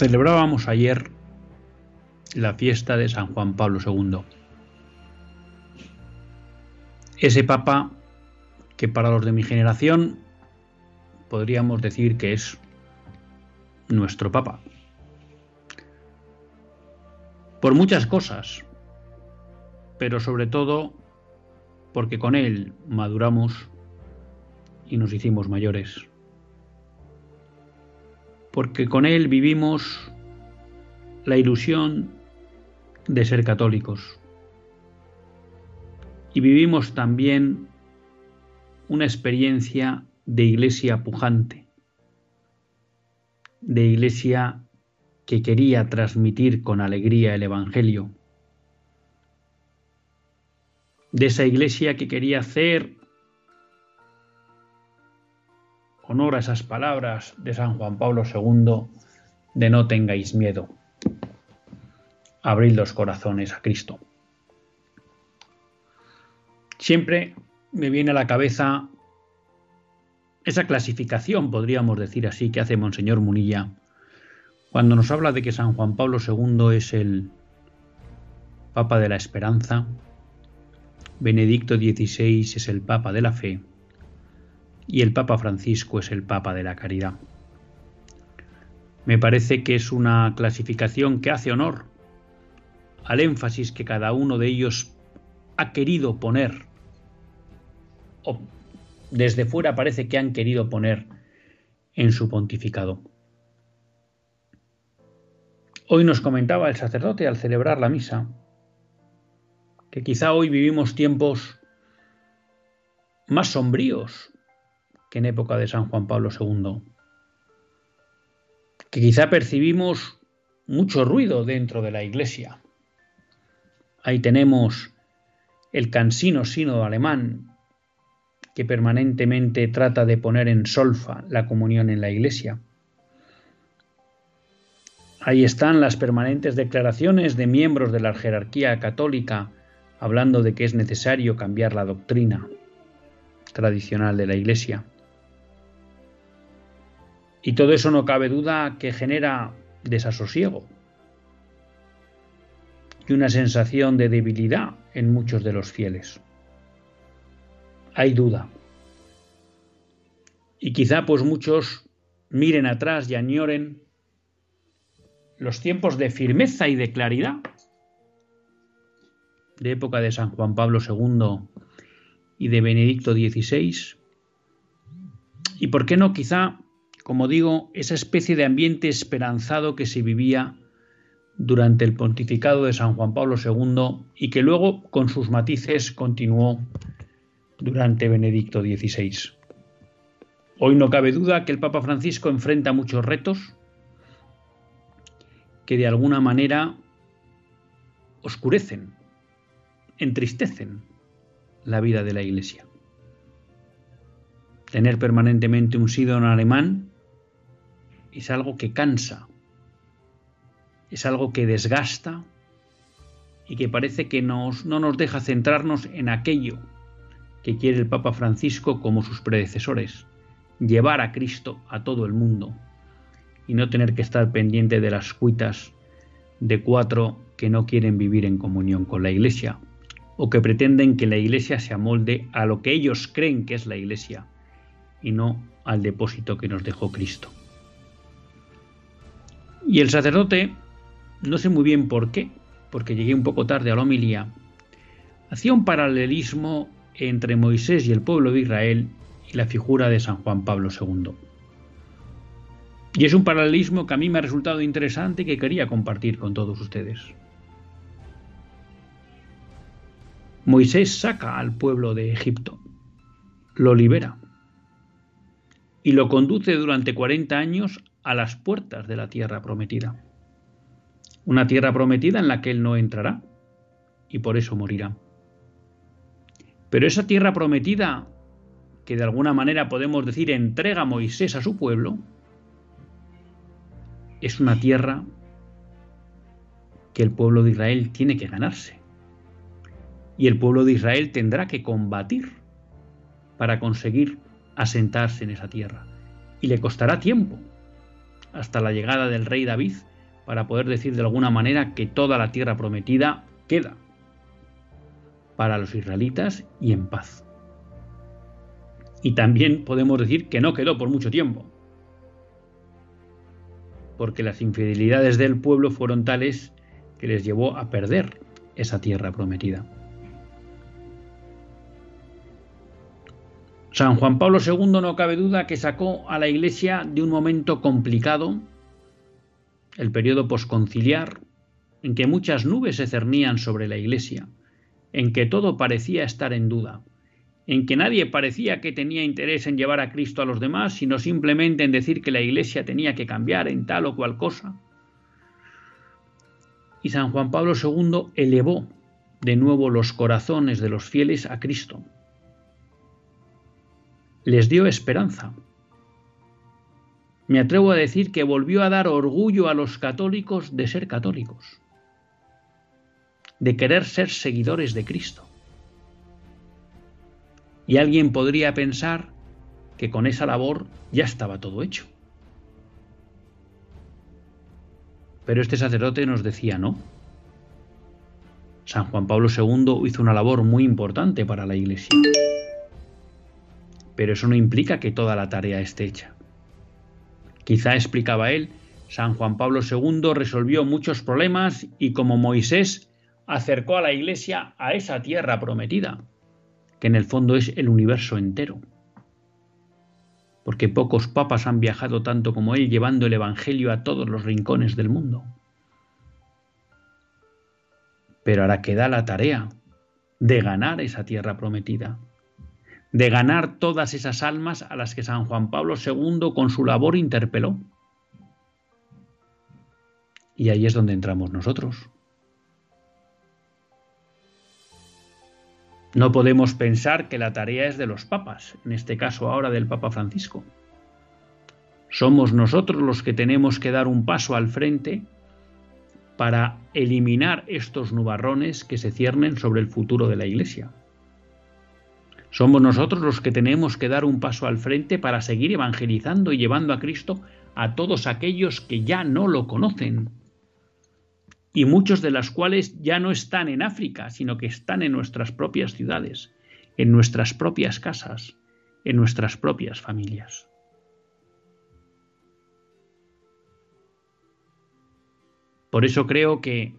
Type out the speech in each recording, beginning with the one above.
Celebrábamos ayer la fiesta de San Juan Pablo II. Ese papa que para los de mi generación podríamos decir que es nuestro papa. Por muchas cosas, pero sobre todo porque con él maduramos y nos hicimos mayores porque con él vivimos la ilusión de ser católicos. Y vivimos también una experiencia de iglesia pujante, de iglesia que quería transmitir con alegría el Evangelio, de esa iglesia que quería hacer honor a esas palabras de San Juan Pablo II de no tengáis miedo. Abrid los corazones a Cristo. Siempre me viene a la cabeza esa clasificación, podríamos decir así, que hace Monseñor Munilla cuando nos habla de que San Juan Pablo II es el Papa de la Esperanza, Benedicto XVI es el Papa de la Fe, y el Papa Francisco es el Papa de la Caridad. Me parece que es una clasificación que hace honor al énfasis que cada uno de ellos ha querido poner, o desde fuera parece que han querido poner en su pontificado. Hoy nos comentaba el sacerdote al celebrar la misa que quizá hoy vivimos tiempos más sombríos que en época de San Juan Pablo II. Que quizá percibimos mucho ruido dentro de la Iglesia. Ahí tenemos el cansino sínodo alemán que permanentemente trata de poner en solfa la comunión en la Iglesia. Ahí están las permanentes declaraciones de miembros de la jerarquía católica hablando de que es necesario cambiar la doctrina tradicional de la Iglesia. Y todo eso no cabe duda que genera desasosiego y una sensación de debilidad en muchos de los fieles. Hay duda. Y quizá pues muchos miren atrás y añoren los tiempos de firmeza y de claridad de época de San Juan Pablo II y de Benedicto XVI. Y por qué no quizá como digo, esa especie de ambiente esperanzado que se vivía durante el pontificado de San Juan Pablo II y que luego, con sus matices, continuó durante Benedicto XVI. Hoy no cabe duda que el Papa Francisco enfrenta muchos retos que de alguna manera oscurecen, entristecen la vida de la Iglesia. Tener permanentemente un en alemán es algo que cansa, es algo que desgasta y que parece que nos, no nos deja centrarnos en aquello que quiere el Papa Francisco como sus predecesores, llevar a Cristo a todo el mundo y no tener que estar pendiente de las cuitas de cuatro que no quieren vivir en comunión con la Iglesia o que pretenden que la Iglesia se amolde a lo que ellos creen que es la Iglesia y no al depósito que nos dejó Cristo. Y el sacerdote, no sé muy bien por qué, porque llegué un poco tarde a la homilía, hacía un paralelismo entre Moisés y el pueblo de Israel y la figura de San Juan Pablo II. Y es un paralelismo que a mí me ha resultado interesante y que quería compartir con todos ustedes. Moisés saca al pueblo de Egipto, lo libera y lo conduce durante 40 años a las puertas de la tierra prometida. Una tierra prometida en la que él no entrará y por eso morirá. Pero esa tierra prometida, que de alguna manera podemos decir entrega Moisés a su pueblo, es una tierra que el pueblo de Israel tiene que ganarse. Y el pueblo de Israel tendrá que combatir para conseguir asentarse en esa tierra. Y le costará tiempo hasta la llegada del rey David para poder decir de alguna manera que toda la tierra prometida queda para los israelitas y en paz. Y también podemos decir que no quedó por mucho tiempo, porque las infidelidades del pueblo fueron tales que les llevó a perder esa tierra prometida. San Juan Pablo II no cabe duda que sacó a la Iglesia de un momento complicado, el periodo posconciliar, en que muchas nubes se cernían sobre la Iglesia, en que todo parecía estar en duda, en que nadie parecía que tenía interés en llevar a Cristo a los demás, sino simplemente en decir que la Iglesia tenía que cambiar en tal o cual cosa. Y San Juan Pablo II elevó de nuevo los corazones de los fieles a Cristo. Les dio esperanza. Me atrevo a decir que volvió a dar orgullo a los católicos de ser católicos de querer ser seguidores de Cristo. Y alguien podría pensar que con esa labor ya estaba todo hecho. Pero este sacerdote nos decía no. San Juan Pablo II hizo una labor muy importante para la Iglesia. Pero eso no implica que toda la tarea esté hecha. Quizá explicaba él, San Juan Pablo II resolvió muchos problemas y como Moisés acercó a la Iglesia a esa tierra prometida, que en el fondo es el universo entero. Porque pocos papas han viajado tanto como él llevando el Evangelio a todos los rincones del mundo. Pero ahora queda la tarea de ganar esa tierra prometida, de ganar todas esas almas a las que San Juan Pablo II con su labor interpeló. Y ahí es donde entramos nosotros. No podemos pensar que la tarea es de los papas, en este caso ahora del Papa Francisco. Somos nosotros los que tenemos que dar un paso al frente para eliminar estos nubarrones que se ciernen sobre el futuro de la Iglesia. Somos nosotros los que tenemos que dar un paso al frente para seguir evangelizando y llevando a Cristo a todos aquellos que ya no lo conocen, y muchos de las cuales ya no están en África, sino que están en nuestras propias ciudades, en nuestras propias casas, en nuestras propias familias. Por eso creo que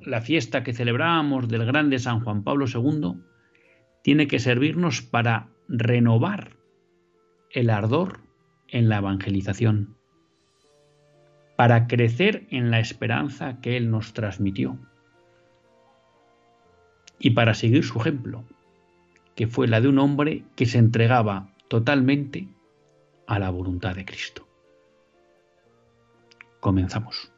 la fiesta que celebramos del grande San Juan Pablo II tiene que servirnos para renovar el ardor en la evangelización para crecer en la esperanza que Él nos transmitió y para seguir su ejemplo, que fue la de un hombre que se entregaba totalmente a la voluntad de Cristo. Comenzamos.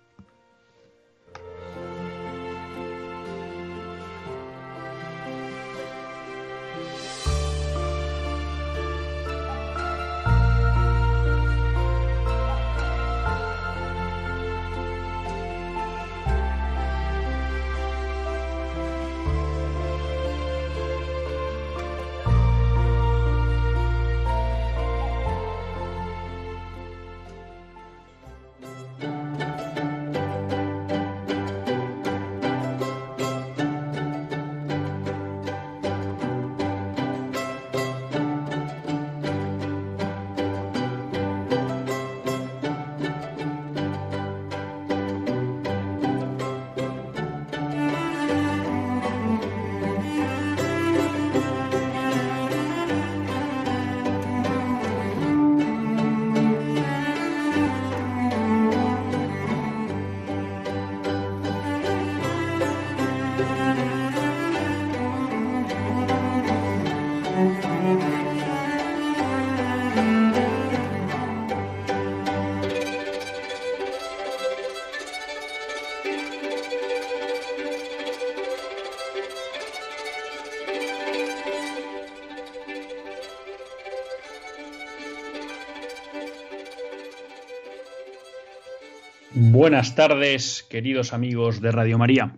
Buenas tardes, queridos amigos de Radio María.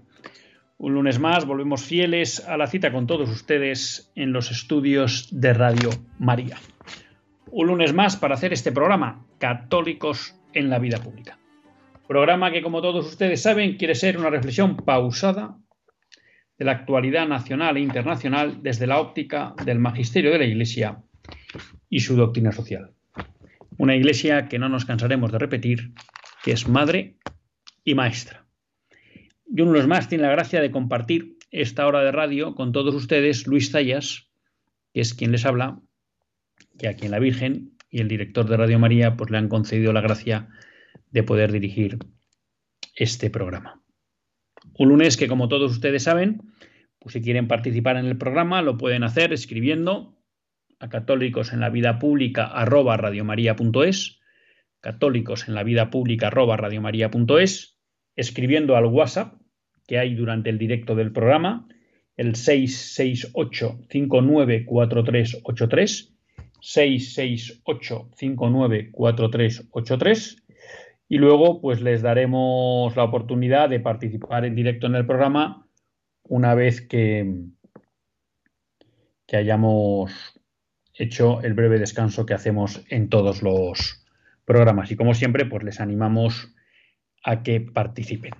Un lunes más volvemos fieles a la cita con todos ustedes en los estudios de Radio María. Un lunes más para hacer este programa, Católicos en la Vida Pública. Programa que, como todos ustedes saben, quiere ser una reflexión pausada de la actualidad nacional e internacional desde la óptica del magisterio de la Iglesia y su doctrina social. Una Iglesia que no nos cansaremos de repetir que es madre y maestra. Y uno de los más tiene la gracia de compartir esta hora de radio con todos ustedes, Luis Zayas, que es quien les habla, que a quien la Virgen y el director de Radio María pues le han concedido la gracia de poder dirigir este programa. Un lunes que, como todos ustedes saben, pues si quieren participar en el programa, lo pueden hacer escribiendo a católicos en la vida pública arroba católicos en la vida pública arroba escribiendo al WhatsApp que hay durante el directo del programa, el 668-594383, 668-594383, y luego pues les daremos la oportunidad de participar en directo en el programa una vez que, que hayamos hecho el breve descanso que hacemos en todos los programas. Y como siempre, pues les animamos a que participen.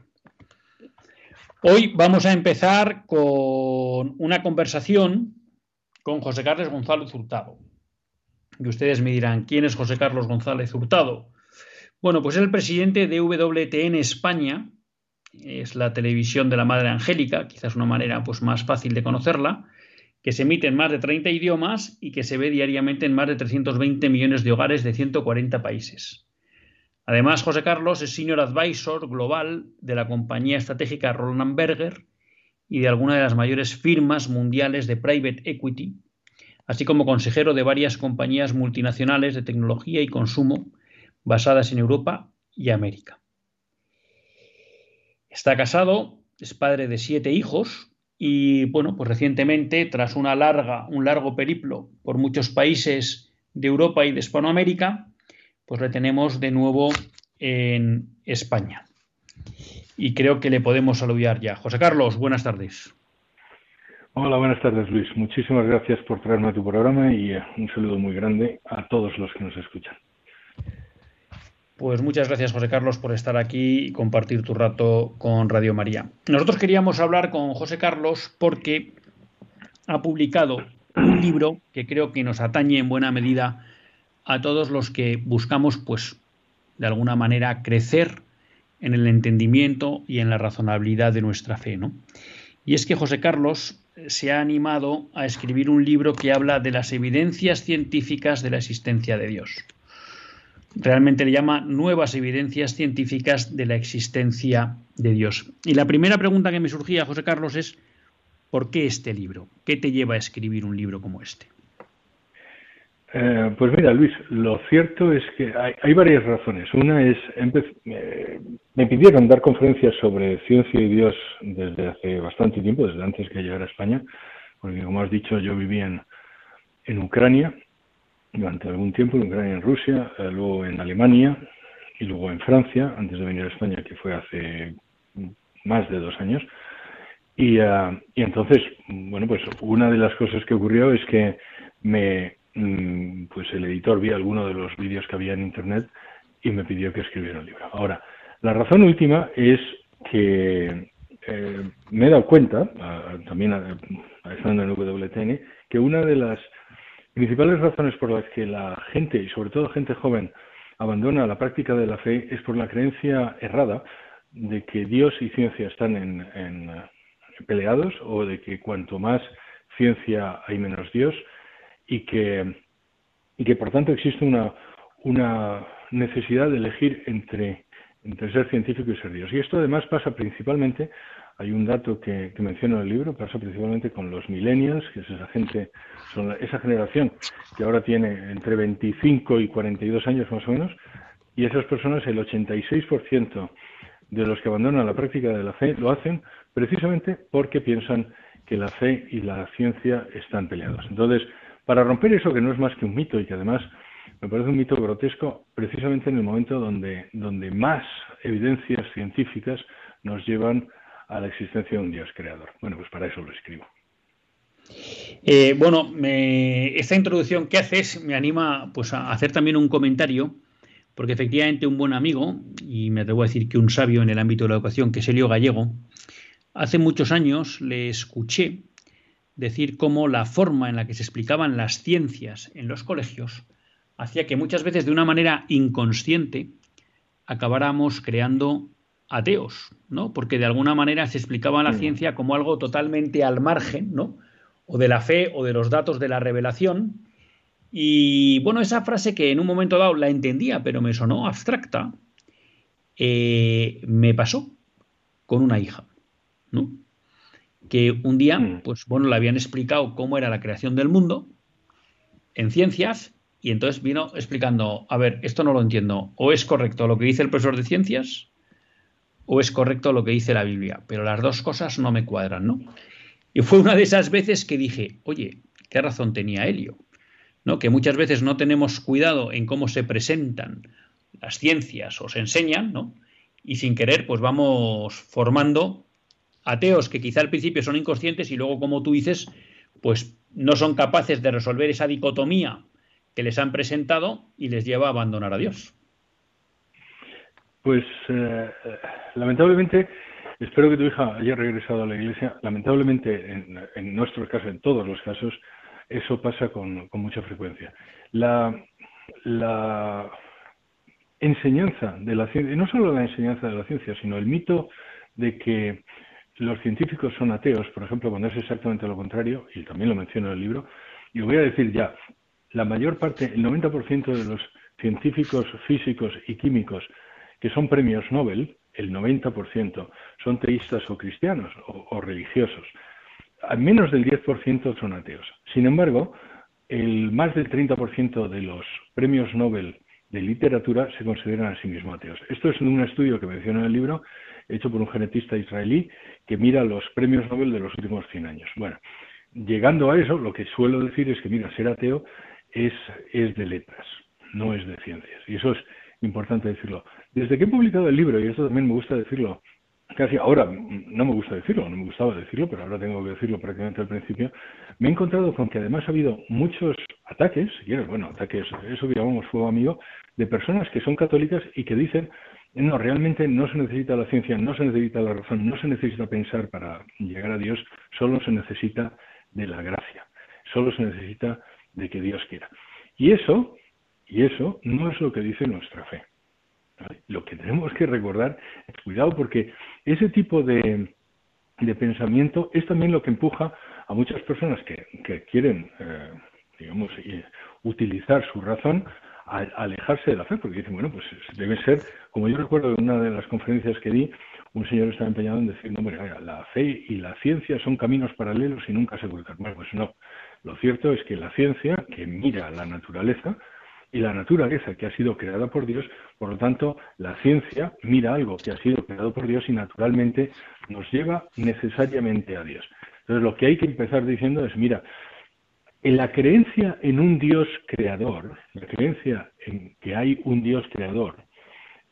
Hoy vamos a empezar con una conversación con José Carlos González Hurtado. Y ustedes me dirán, ¿quién es José Carlos González Hurtado? Bueno, pues es el presidente de WTN España, es la televisión de la Madre Angélica, quizás una manera pues, más fácil de conocerla, que se emite en más de 30 idiomas y que se ve diariamente en más de 320 millones de hogares de 140 países. Además, José Carlos es Senior Advisor global de la compañía estratégica Roland Berger y de alguna de las mayores firmas mundiales de private equity, así como consejero de varias compañías multinacionales de tecnología y consumo basadas en Europa y América. Está casado, es padre de siete hijos y bueno, pues recientemente, tras una larga, un largo periplo por muchos países de Europa y de Hispanoamérica, pues le tenemos de nuevo en España. Y creo que le podemos saludar ya. José Carlos, buenas tardes. Hola, buenas tardes Luis. Muchísimas gracias por traerme a tu programa y eh, un saludo muy grande a todos los que nos escuchan. Pues muchas gracias, José Carlos, por estar aquí y compartir tu rato con Radio María. Nosotros queríamos hablar con José Carlos porque ha publicado un libro que creo que nos atañe en buena medida a todos los que buscamos, pues, de alguna manera, crecer en el entendimiento y en la razonabilidad de nuestra fe, ¿no? Y es que José Carlos se ha animado a escribir un libro que habla de las evidencias científicas de la existencia de Dios realmente le llama nuevas evidencias científicas de la existencia de Dios. Y la primera pregunta que me surgía, José Carlos, es ¿por qué este libro? ¿Qué te lleva a escribir un libro como este? Eh, pues mira, Luis, lo cierto es que hay, varias razones. Una es, me pidieron dar conferencias sobre ciencia y Dios desde hace bastante tiempo, desde antes que llegara a España, porque como has dicho, yo vivía en, en Ucrania durante algún tiempo, en Ucrania, en Rusia, eh, luego en Alemania y luego en Francia, antes de venir a España, que fue hace más de dos años. Y, y entonces, bueno, pues una de las cosas que ocurrió es que me, mm, pues el editor vio alguno de los vídeos que había en Internet y me pidió que escribiera un libro. Ahora, la razón última es que eh, me he dado cuenta, también estando en WTN, que una de las principales razones por las que la gente, y sobre todo gente joven, abandona la práctica de la fe es por la creencia errada de que Dios y ciencia están en, peleados o de que cuanto más ciencia hay menos Dios y que, y que por tanto existe una, una necesidad de elegir entre, entre ser científico y ser Dios. Y esto además pasa principalmente hay un dato que, que menciono en el libro, pasa principalmente con los millennials, que es esa gente, son esa generación que ahora tiene entre 25 y 42 años más o menos, y esas personas, el 86% de los que abandonan la práctica de la fe lo hacen precisamente porque piensan que la fe y la ciencia están peleados. Entonces, para romper eso que no es más que un mito y que además me parece un mito grotesco precisamente en el momento donde, donde más evidencias científicas nos llevan a la existencia de un Dios creador. Bueno, pues para eso lo escribo. Eh, bueno, esta introducción que haces me anima pues, a hacer también un comentario, porque efectivamente un buen amigo, y me atrevo a decir que un sabio en el ámbito de la educación, que es Elio Gallego, hace muchos años le escuché decir cómo la forma en la que se explicaban las ciencias en los colegios hacía que muchas veces de una manera inconsciente acabáramos creando ateos, ¿no? Porque de alguna manera se explicaba la ciencia como algo totalmente al margen, ¿no? O de la fe o de los datos de la revelación. Y bueno, esa frase que en un momento dado la entendía, pero me sonó abstracta, eh, me pasó con una hija, ¿no? Que un día, mm. pues bueno, le habían explicado cómo era la creación del mundo en ciencias y entonces vino explicando, a ver, esto no lo entiendo, o es correcto lo que dice el profesor de ciencias o es correcto lo que dice la Biblia, pero las dos cosas no me cuadran, ¿no? Y fue una de esas veces que dije, oye, qué razón tenía Helio, ¿no? Que muchas veces no tenemos cuidado en cómo se presentan las ciencias o se enseñan, ¿no? Y sin querer, pues vamos formando ateos que quizá al principio son inconscientes y luego, como tú dices, pues no son capaces de resolver esa dicotomía que les han presentado y les lleva a abandonar a Dios. Pues eh, lamentablemente, espero que tu hija haya regresado a la iglesia. Lamentablemente, en, nuestros casos, en todos los casos, eso pasa con, mucha frecuencia. La, enseñanza de la ciencia, y no solo la enseñanza de la ciencia, sino el mito de que los científicos son ateos, por ejemplo, cuando es exactamente lo contrario, y también lo menciono en el libro, y voy a decir ya, la mayor parte, el 90% de los científicos físicos y químicos que son premios Nobel, el 90% son teístas o cristianos o, religiosos. Al menos del 10% son ateos. Sin embargo, el más del 30% de los premios Nobel de literatura se consideran a sí mismos ateos. Esto es un estudio que menciono en el libro, hecho por un genetista israelí que mira los premios Nobel de los últimos 100 años. Bueno, llegando a eso, lo que suelo decir es que, mira, ser ateo es, es de letras, no es de ciencias. Y eso es importante decirlo. Desde que he publicado el libro, y esto también me gusta decirlo, casi ahora no me gusta decirlo, no me gustaba decirlo, pero ahora tengo que decirlo prácticamente al principio, me he encontrado con que además ha habido muchos ataques, si bueno, ataques, eso que llamamos fuego amigo, de personas que son católicas y que dicen, no, realmente no se necesita la ciencia, no se necesita la razón, no se necesita pensar para llegar a Dios, solo se necesita de la gracia, solo se necesita de que Dios quiera. Y eso y eso no es lo que dice nuestra fe. Lo que tenemos que recordar es cuidado porque ese tipo de, pensamiento es también lo que empuja a muchas personas que, quieren, eh, digamos, utilizar su razón a, alejarse de la fe, porque dicen, bueno, pues debe ser, como yo recuerdo en una de las conferencias que di, un señor estaba empeñado en decir, no, hombre, la fe y la ciencia son caminos paralelos y nunca se vuelcan. Bueno, pues no. Lo cierto es que la ciencia, que mira la naturaleza, y la naturaleza que ha sido creada por Dios, por lo tanto, la ciencia mira algo que ha sido creado por Dios y naturalmente nos lleva necesariamente a Dios. Entonces, lo que hay que empezar diciendo es, mira, en la creencia en un Dios creador, la creencia en que hay un Dios creador,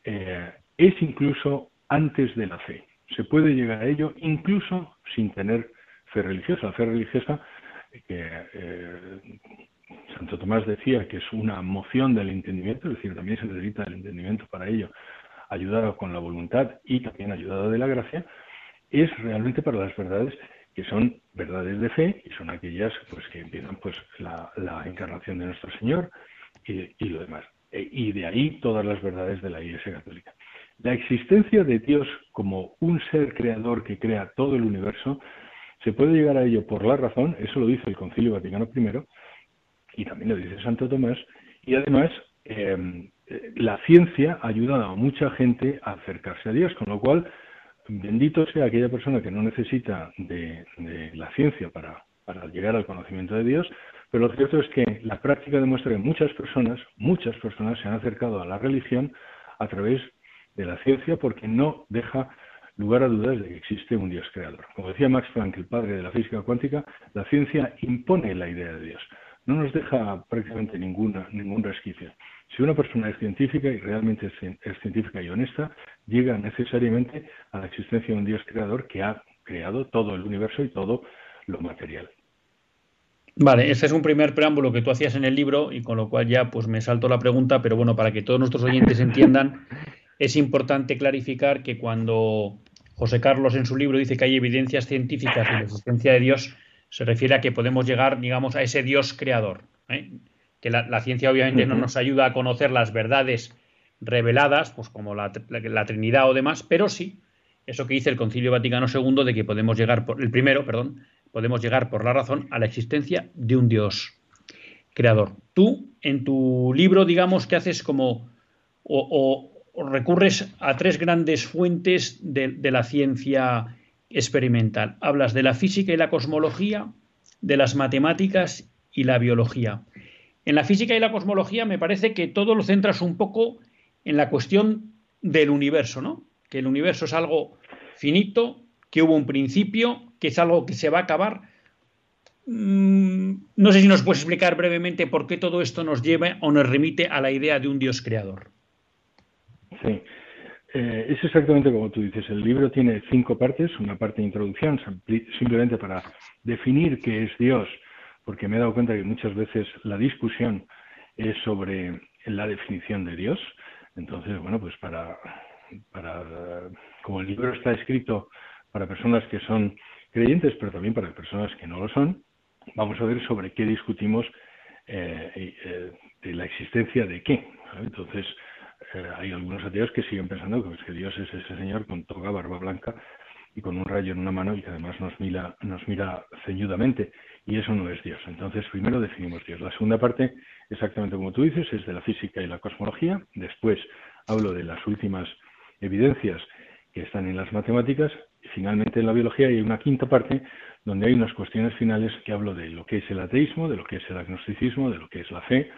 eh, es incluso antes de la fe. Se puede llegar a ello incluso sin tener fe religiosa. La fe religiosa que eh, Santo Tomás decía que es una moción del entendimiento, es decir, también se necesita el entendimiento para ello, ayudado con la voluntad y también ayudado de la gracia, es realmente para las verdades que son verdades de fe y son aquellas pues que empiezan pues la, encarnación de nuestro Señor y, lo demás. E, y de ahí todas las verdades de la Iglesia Católica. La existencia de Dios como un ser creador que crea todo el universo, se puede llegar a ello por la razón, eso lo dice el Concilio Vaticano I, y también lo dice Santo Tomás, y además em, la ciencia ha ayudado a mucha gente a acercarse a Dios, con lo cual bendito sea aquella persona que no necesita de, la ciencia para, para llegar al conocimiento de Dios, pero lo cierto es que la práctica demuestra que muchas personas, muchas personas se han acercado a la religión a través de la ciencia porque no deja lugar a dudas de que existe un Dios creador. Como decía Max Planck, el padre de la física cuántica, la ciencia impone la idea de Dios no nos deja prácticamente ninguna, ningún resquicio. Si una persona es científica y realmente es científica y honesta, llega necesariamente a la existencia de un Dios creador que ha creado todo el universo y todo lo material. Vale, ese es un primer preámbulo que tú hacías en el libro y con lo cual ya pues me salto la pregunta, pero bueno, para que todos nuestros oyentes entiendan, es importante clarificar que cuando José Carlos en su libro dice que hay evidencias científicas de la existencia de Dios, se refiere a que podemos llegar, digamos, a ese Dios creador. ¿eh? Que la, ciencia obviamente no nos ayuda a conocer las verdades reveladas, pues como la, la, Trinidad o demás, pero sí eso que dice el Concilio Vaticano II de que podemos llegar por el primero, perdón, podemos llegar por la razón a la existencia de un Dios creador. Tú, en tu libro, digamos que haces como o, recurres a tres grandes fuentes de, la ciencia experimental. Hablas de la física y la cosmología, de las matemáticas y la biología. En la física y la cosmología me parece que todo lo centras un poco en la cuestión del universo, ¿no? Que el universo es algo finito, que hubo un principio, que es algo que se va a acabar. Mm, no sé si nos puedes explicar brevemente por qué todo esto nos lleva o nos remite a la idea de un Dios creador. Sí, eh, es exactamente como tú dices. El libro tiene cinco partes, una parte de introducción, simplemente para definir qué es Dios, porque me he dado cuenta que muchas veces la discusión es sobre la definición de Dios. Entonces, bueno, pues para, como el libro está escrito para personas que son creyentes, pero también para personas que no lo son, vamos a ver sobre qué discutimos eh, eh, de la existencia de qué. Entonces, hay algunos ateos que siguen pensando que, pues, que Dios es ese señor con toga, barba blanca y con un rayo en una mano y que además nos mira, nos mira ceñudamente. Y eso no es Dios. Entonces, primero definimos Dios. La segunda parte, exactamente como tú dices, es de la física y la cosmología. Después hablo de las últimas evidencias que están en las matemáticas finalmente en la biología hay una quinta parte donde hay unas cuestiones finales que hablo de lo que es el ateísmo, de lo que es el agnosticismo, de lo que es la fe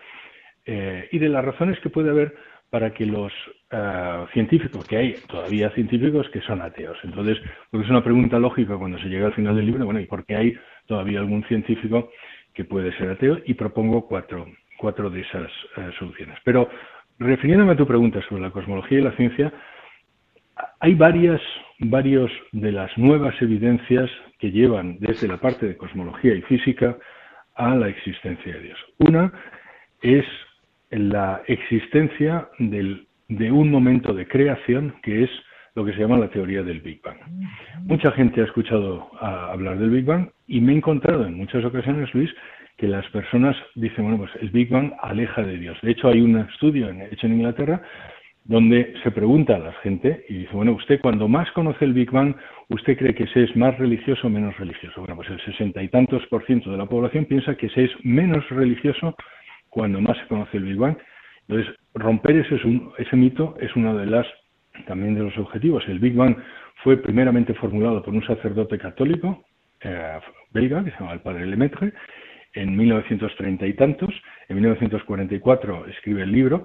eh, y de las razones que puede haber para que los eh, científicos, que hay todavía científicos que son ateos. Entonces, porque es una pregunta lógica cuando se llega al final del libro, bueno, ¿y por qué hay todavía algún científico que puede ser ateo? Y propongo cuatro, cuatro de esas eh, soluciones. Pero refiriéndome a tu pregunta sobre la cosmología y la ciencia, hay varias varios de las nuevas evidencias que llevan desde la parte de cosmología y física a la existencia de Dios. Una es la existencia de un momento de creación que es lo que se llama la teoría del Big Bang. Mucha gente ha escuchado hablar del Big Bang y me he encontrado en muchas ocasiones, Luis, que las personas dicen, bueno, pues el Big Bang aleja de Dios. De hecho, hay un estudio hecho en Inglaterra donde se pregunta a la gente y dice, bueno, usted cuando más conoce el Big Bang, ¿usted cree que se es más religioso o menos religioso? Bueno, pues el sesenta y tantos por ciento de la población piensa que se es menos religioso cuando más se conoce el Big Bang. Entonces, romper ese, ese mito es uno de las también de los objetivos. El Big Bang fue primeramente formulado por un sacerdote católico eh, belga, que se llama el padre Lemaitre, en 1930 y tantos. En 1944 escribe el libro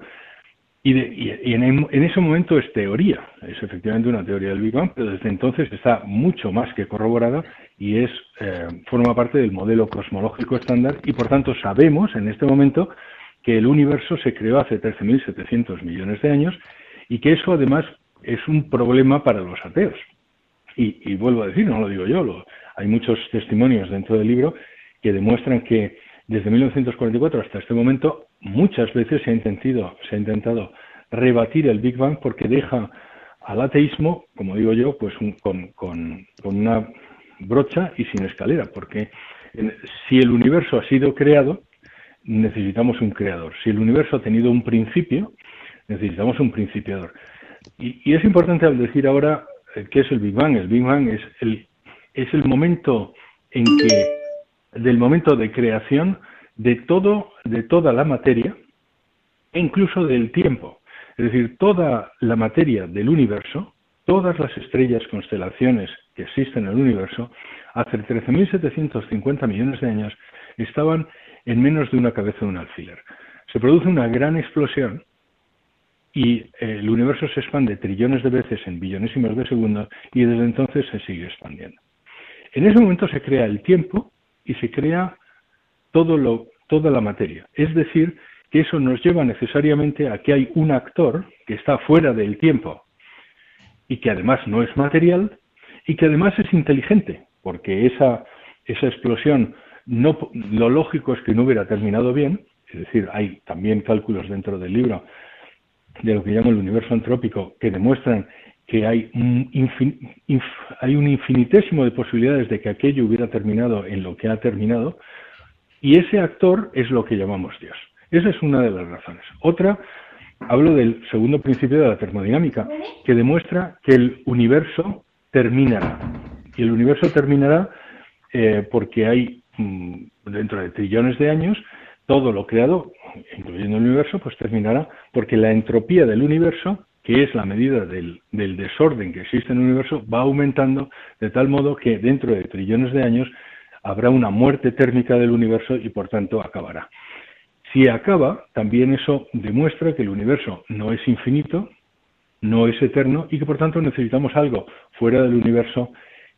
y, en, ese momento es teoría, es efectivamente una teoría del Big Bang, pero desde entonces está mucho más que corroborada y es eh, forma parte del modelo cosmológico estándar y por tanto sabemos en este momento que el universo se creó hace 13.700 millones de años y que eso además es un problema para los ateos. Y, vuelvo a decir, no lo digo yo, hay muchos testimonios dentro del libro que demuestran que desde 1944 hasta este momento muchas veces se ha intentado, se ha intentado rebatir el Big Bang porque deja al ateísmo, como digo yo, pues con, con, una brocha y sin escalera, porque si el universo ha sido creado, necesitamos un creador. Si el universo ha tenido un principio, necesitamos un principiador. Y, y es importante decir ahora eh, qué es el Big Bang. El Big Bang es el, es el momento en que del momento de creación de todo, de toda la materia e incluso del tiempo. Es decir, toda la materia del universo, todas las estrellas, constelaciones que existen en el universo, hace 13.750 millones de años estaban en menos de una cabeza de un alfiler. Se produce una gran explosión y el universo se expande trillones de veces en billonésimas de segundos y desde entonces se sigue expandiendo. En ese momento se crea el tiempo y se crea todo lo toda la materia. Es decir, que eso nos lleva necesariamente a que hay un actor que está fuera del tiempo y que además no es material y que además es inteligente, porque esa, esa explosión, no, lo lógico es que no hubiera terminado bien, es decir, hay también cálculos dentro del libro de lo que llamo el universo antrópico que demuestran que hay un, hay un infinitésimo de posibilidades de que aquello hubiera terminado en lo que ha terminado, y ese actor es lo que llamamos Dios. Esa es una de las razones. Otra, hablo del segundo principio de la termodinámica, que demuestra que el universo terminará. Y el universo terminará eh, porque hay, mm, dentro de trillones de años, todo lo creado, incluyendo el universo, pues terminará porque la entropía del universo que es la medida del, desorden que existe en el universo, va aumentando de tal modo que dentro de trillones de años habrá una muerte térmica del universo y por tanto acabará. Si acaba, también eso demuestra que el universo no es infinito, no es eterno y que por tanto necesitamos algo fuera del universo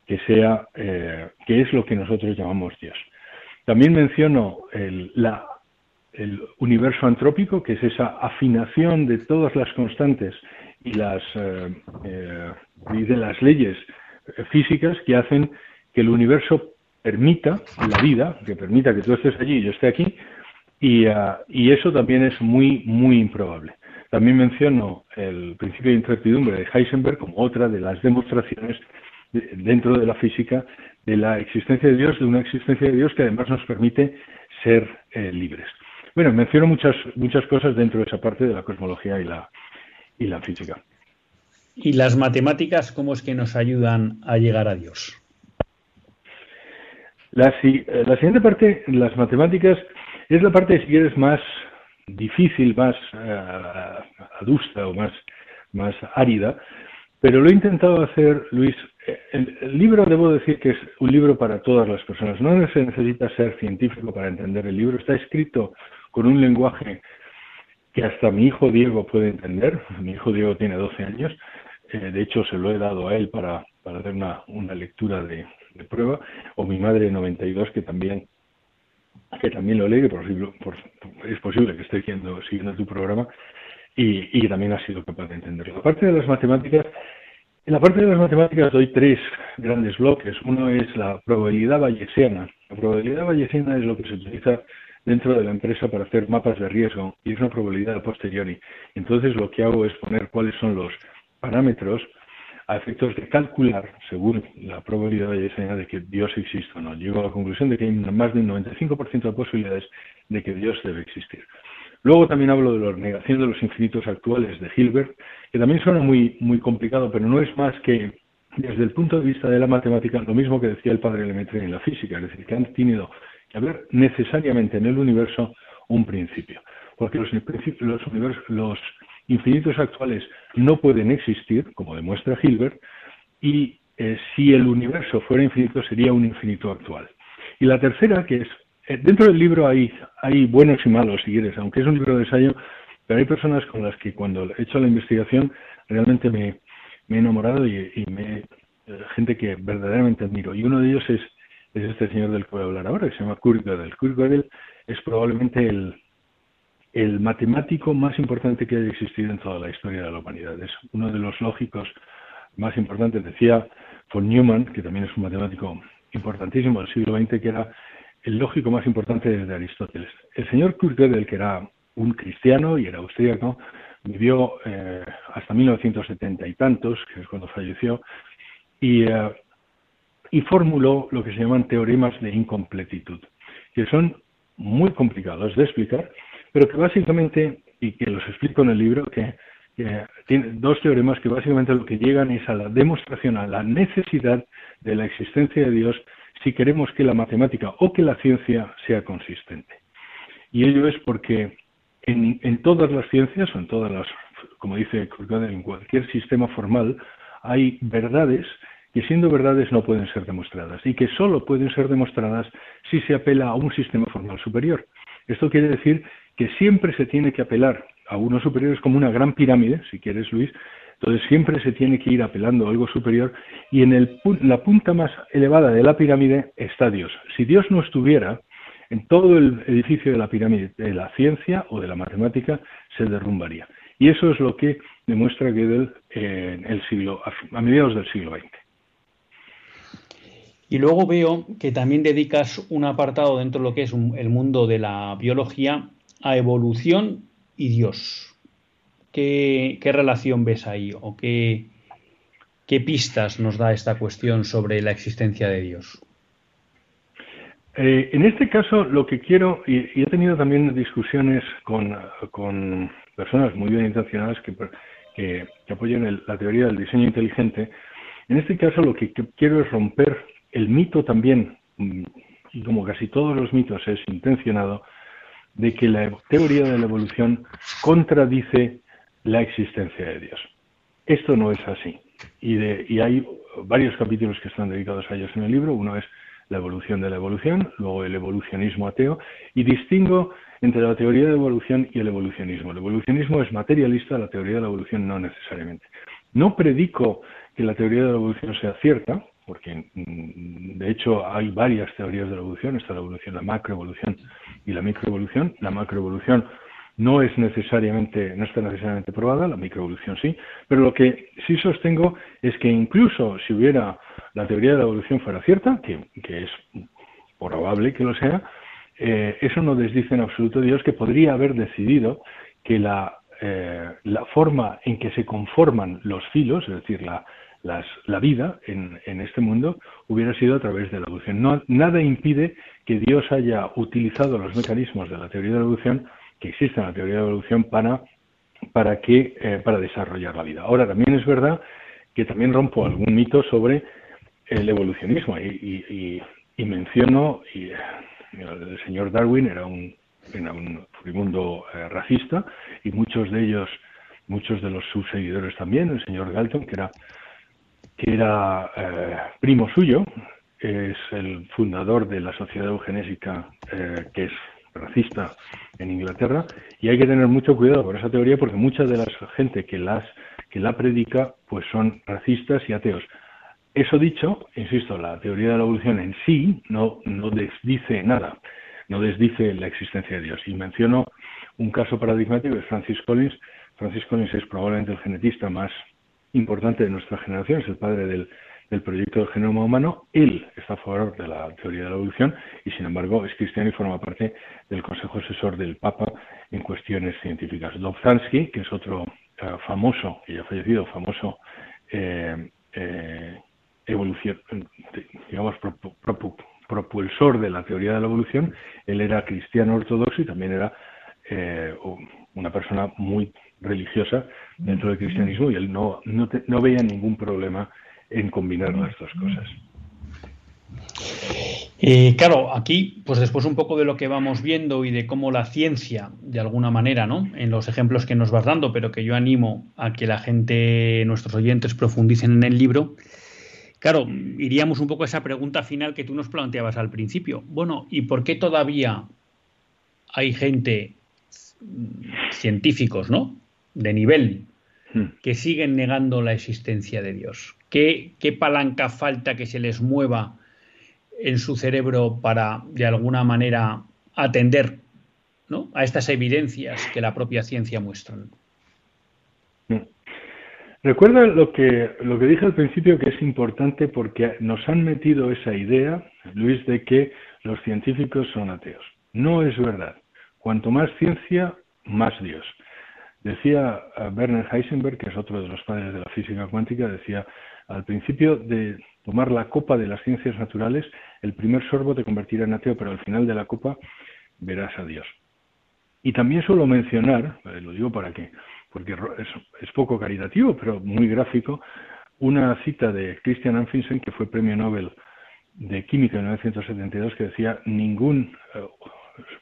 que sea, eh, que es lo que nosotros llamamos Dios. También menciono el, universo antrópico, que es esa afinación de todas las constantes y, las, eh, eh, de las leyes físicas que hacen que el universo permita la vida, que permita que tú estés allí y yo esté aquí, y, eh, y eso también es muy, muy improbable. También menciono el principio de incertidumbre de Heisenberg como otra de las demostraciones dentro de la física de la existencia de Dios, de una existencia de Dios que además nos permite ser libres. Bueno, menciono muchas, muchas cosas dentro de esa parte de la cosmología y la, y la física. ¿Y las matemáticas cómo es que nos ayudan a llegar a Dios? La, eh, la siguiente parte, las matemáticas, es la parte, si quieres, más difícil, más uh, adusta o más, más árida, pero lo he intentado hacer, Luis. El, el, libro, debo decir que es un libro para todas las personas. No se necesita ser científico para entender el libro. Está escrito con un lenguaje que hasta mi hijo Diego puede entender. Mi hijo Diego tiene 12 años. Eh, de hecho, se lo he dado a él para, para hacer una, una lectura de, prueba. O mi madre 92, que también que también lo lee, por, por, es posible que esté siguiendo, siguiendo tu programa, y, y también ha sido capaz de entenderlo. Aparte de las matemáticas, en la parte de las matemáticas doy tres grandes bloques. Uno es la probabilidad bayesiana. La probabilidad bayesiana es lo que se utiliza dentro de la empresa para hacer mapas de riesgo y es una probabilidad a posteriori. Entonces lo que hago es poner cuáles son los parámetros a efectos de calcular, según la probabilidad de que Dios existe o no. Llego a la conclusión de que hay más de un 95% de posibilidades de que Dios debe existir. Luego también hablo de la negación de los infinitos actuales de Hilbert, que también suena muy, muy complicado, pero no es más que desde el punto de vista de la matemática lo mismo que decía el padre Lemaitre en la física, es decir, que han tenido haber necesariamente en el universo un principio, porque los, los, los infinitos actuales no pueden existir, como demuestra Hilbert, y eh, si el universo fuera infinito sería un infinito actual. Y la tercera, que es, eh, dentro del libro hay, hay buenos y malos, si quieres, aunque es un libro de ensayo, pero hay personas con las que cuando he hecho la investigación realmente me, he enamorado y, me, eh, gente que verdaderamente admiro. Y uno de ellos es es este señor del que voy a hablar ahora, que se llama Kurt Gödel. Kurt Gödel es probablemente el, el matemático más importante que haya existido en toda la historia de la humanidad. Es uno de los lógicos más importantes. Decía von Neumann, que también es un matemático importantísimo del siglo XX, que era el lógico más importante desde Aristóteles. El señor Kurt Gödel, que era un cristiano y era austríaco, vivió eh, hasta 1970 y tantos, que es cuando falleció, y eh, y formuló lo que se llaman teoremas de incompletitud, que son muy complicados de explicar, pero que básicamente, y que los explico en el libro, que, tiene dos teoremas que básicamente lo que llegan es a la demostración, a la necesidad de la existencia de Dios si queremos que la matemática o que la ciencia sea consistente. Y ello es porque en, en todas las ciencias, o en todas las, como dice en cualquier sistema formal, hay verdades que siendo verdades no pueden ser demostradas y que solo pueden ser demostradas si se apela a un sistema formal superior. Esto quiere decir que siempre se tiene que apelar a uno superior, es como una gran pirámide, si quieres Luis, entonces siempre se tiene que ir apelando a algo superior y en el, la punta más elevada de la pirámide está Dios. Si Dios no estuviera, en todo el edificio de la pirámide de la ciencia o de la matemática se derrumbaría. Y eso es lo que demuestra Gödel en el siglo, a mediados del siglo XX. Y luego veo que también dedicas un apartado dentro de lo que es el mundo de la biología a evolución y Dios. ¿Qué, relación ves ahí o qué, qué, pistas nos da esta cuestión sobre la existencia de Dios? Eh, en este caso, lo que quiero, y, he tenido también discusiones con, personas muy bien intencionadas que, que, apoyan la teoría del diseño inteligente, en este caso lo que quiero es romper el mito también, mm, y como casi todos los mitos es intencionado, de que la teoría de la evolución contradice la existencia de Dios. Esto no es así. Y, hay varios capítulos que están dedicados a ellos en el libro. Uno es la evolución de la evolución, luego el evolucionismo ateo, y distingo entre la teoría de la evolución y el evolucionismo. El evolucionismo es materialista, la teoría de la evolución no necesariamente. No predico que la teoría de la evolución sea cierta, porque mm, de hecho hay varias teorías de la evolución, está la evolución, la macroevolución y la microevolución. La macroevolución no es necesariamente, no está necesariamente probada, la microevolución sí, pero lo que sí sostengo es que incluso si hubiera la teoría de la evolución fuera cierta, que, es probable que lo sea, eh, eso no desdice en absoluto Dios que podría haber decidido que la, eh, la forma en que se conforman los filos, es decir, la, la vida en, este mundo hubiera sido a través de la evolución. No, nada impide que Dios haya utilizado los mecanismos de la teoría de la evolución que existen en la teoría de la evolución para, para, que, eh, para desarrollar la vida. Ahora, también es verdad que también rompo algún mito sobre el evolucionismo y, menciono, el señor Darwin era un, un furibundo eh, racista y muchos de ellos, muchos de los sus seguidores también, el señor Galton, que era que era eh, primo suyo, es el fundador de la Sociedad Eugenésica, eh, que es racista en Inglaterra, y hay que tener mucho cuidado con esa teoría porque mucha de la gente que, las, que la predica pues son racistas y ateos. Eso dicho, insisto, la teoría de la evolución en sí no, no desdice nada, no desdice la existencia de Dios. Y menciono un caso paradigmático de Francis Collins. Francis Collins es probablemente el genetista más importante de nuestra generación, es el padre del, proyecto del genoma humano. Él está a favor de la teoría de la evolución y, sin embargo, es cristiano y forma parte del Consejo Asesor del Papa en cuestiones científicas. Dobzhansky, que es otro eh, famoso, y ya fallecido, famoso eh, eh, digamos, propulsor de la teoría de la evolución, él era cristiano ortodoxo y también era una persona muy religiosa dentro del cristianismo y él no, no, veía ningún problema en combinar las dos cosas. Eh, claro, aquí, pues después un poco de lo que vamos viendo y de cómo la ciencia, de alguna manera, ¿no? En los ejemplos que nos vas dando, pero que yo animo a que la gente, nuestros oyentes, profundicen en el libro. Claro, iríamos un poco a esa pregunta final que tú nos planteabas al principio. Bueno, ¿y por qué todavía hay gente, científicos, ¿no? De nivel hmm. que siguen negando la existencia de Dios? ¿Qué, ¿Qué, palanca falta que se les mueva en su cerebro para, de alguna manera, atender ¿no? a estas evidencias que la propia ciencia muestra? Hmm. Recuerda lo que, lo que dije al principio que es importante porque nos han metido esa idea, Luis, de que los científicos son ateos. No es verdad. Cuanto más ciencia, más Dios. Decía Werner Heisenberg, que es otro de los padres de la física cuántica, decía, al principio de tomar la copa de las ciencias naturales, el primer sorbo te convertirá en ateo, pero al final de la copa verás a Dios. Y también suelo mencionar, eh, lo digo para qué, porque es, poco caritativo, pero muy gráfico, una cita de Christian Amundsen, que fue premio Nobel de Química en 1972, que decía, ningún, eh,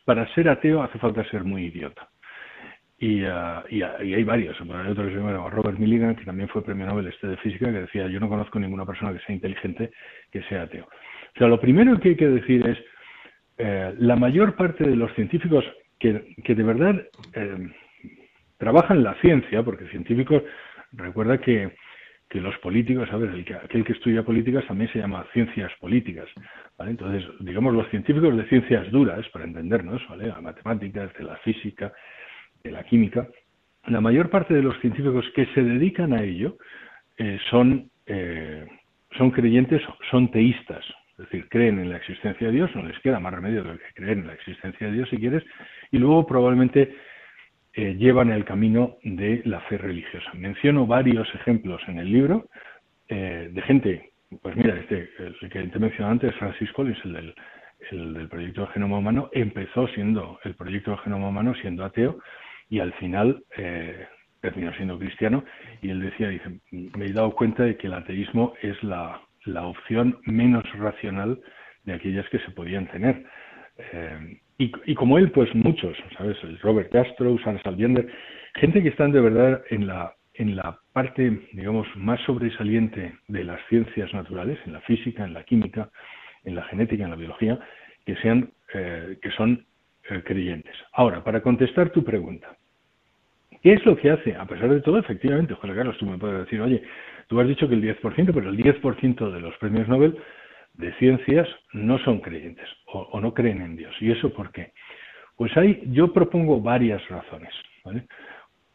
para ser ateo hace falta ser muy idiota. Ah, y, hay varios. Hay otro que Robert Milligan, que también fue premio Nobel este de física, que decía, yo no conozco ninguna persona que sea inteligente que sea ateo. O sea, lo primero que hay que decir es, eh, la mayor parte de los científicos que, de verdad eh, trabajan la ciencia, porque científicos, recuerda que, que los políticos, a ver, el que, aquel que estudia políticas también se llama ciencias políticas, ¿vale? Entonces, digamos, los científicos de ciencias duras, para entendernos, ¿vale? La matemáticas, de la física, de la química, la mayor parte de los científicos que se dedican a ello eh, son, eh, son creyentes, son teístas, es decir, creen en la existencia de Dios, no les queda más remedio que creer en la existencia de Dios si quieres, y luego probablemente eh, llevan el camino de la fe religiosa. Menciono varios ejemplos en el libro de gente, pues mira, este, el que te mencioné antes, Francis Collins, el del, el del proyecto del genoma humano, empezó siendo el proyecto del genoma humano siendo ateo y al final eh, terminó siendo cristiano y él decía, dice, me he dado cuenta de que el ateísmo es la, la opción menos racional de aquellas que se podían tener. Eh, y, como él, pues muchos, ¿sabes? Robert Castro, San Salviender, gente que están de verdad en la, en la parte, digamos, más sobresaliente de las ciencias naturales, en la física, en la química, en la genética, en la biología, que, sean, eh, que son eh, creyentes. Ahora, para contestar tu pregunta, ¿qué es lo que hace? A pesar de todo, efectivamente, José Carlos, tú me puedes decir, oye, tú has dicho que el 10%, pero el 10% de los premios Nobel de ciencias no son creyentes o, no creen en Dios. ¿Y eso por qué? Pues hay, yo propongo varias razones.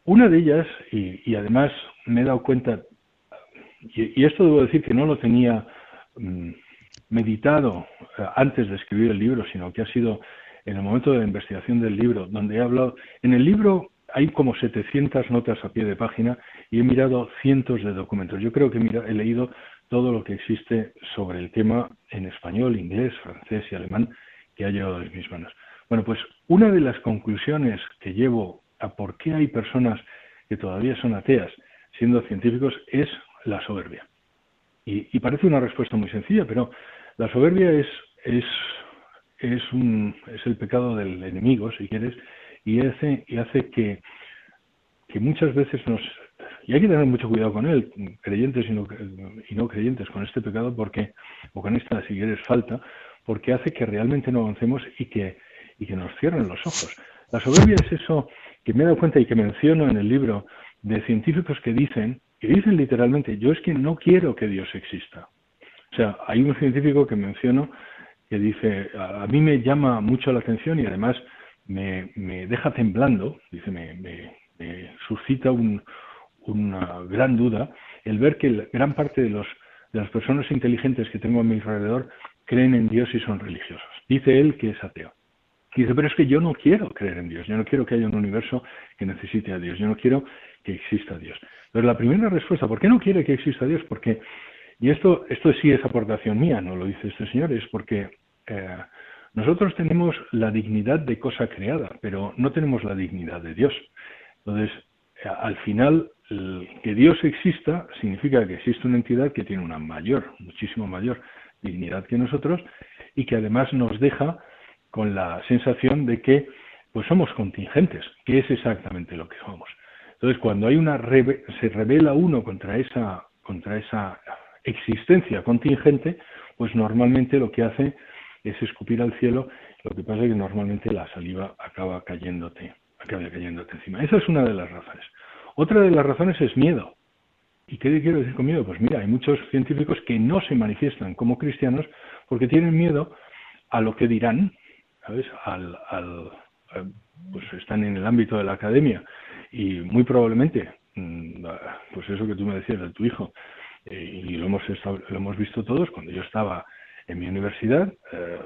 Una de ellas, y, además me he dado cuenta, y, esto debo decir que no lo tenía mm, meditado eh, antes de escribir el libro, sino que ha sido en el momento de la investigación del libro, donde he hablado, en el libro hay como 700 notas a pie de página y he mirado cientos de documentos. Yo creo que he leído todo lo que existe sobre el tema en español, inglés, francés y alemán que ha llegado a mis manos. Bueno, pues una de las conclusiones que llevo a por qué hay personas que todavía son ateas siendo científicos es la soberbia. Y, parece una respuesta muy sencilla, pero la soberbia es, es, es, un, es el pecado del enemigo, si quieres, y hace, y hace que, que muchas veces nos y hay que tener mucho cuidado con él, creyentes y no, y no creyentes, con este pecado, porque, o con esta, si quieres, falta, porque hace que realmente no avancemos y que, y que nos cierren los ojos. La soberbia es eso que me he dado cuenta y que menciono en el libro de científicos que dicen, que dicen literalmente, yo es que no quiero que Dios exista. O sea, hay un científico que menciono que dice, a, mí me llama mucho la atención y además me, me deja temblando, dice, me, me suscita un, una gran duda el ver que gran parte de, los, de las personas inteligentes que tengo a mi alrededor creen en Dios y son religiosos. Dice él que es ateo. Dice, pero es que yo no quiero creer en Dios, yo no quiero que haya un universo que necesite a Dios, yo no quiero que exista Dios. Pero la primera respuesta, ¿por qué no quiere que exista Dios? Porque, y esto, esto sí es aportación mía, no lo dice este señor, es porque eh, nosotros tenemos la dignidad de cosa creada, pero no tenemos la dignidad de Dios. Entonces, al final que Dios exista significa que existe una entidad que tiene una mayor, muchísimo mayor dignidad que nosotros y que además nos deja con la sensación de que pues somos contingentes, que es exactamente lo que somos. Entonces, cuando hay una se revela uno contra esa contra esa existencia contingente, pues normalmente lo que hace es escupir al cielo, lo que pasa es que normalmente la saliva acaba cayéndote, acaba cayéndote encima. Esa es una de las razones. Otra de las razones es miedo. ¿Y qué quiero decir con miedo? Pues mira, hay muchos científicos que no se manifiestan como cristianos porque tienen miedo a lo que dirán, ¿sabes? Al, pues están en el ámbito de la academia y muy probablemente, mm, pues eso que tú me decías de tu hijo, eh, y lo hemos, lo hemos visto todos, cuando yo estaba en mi universidad, eh,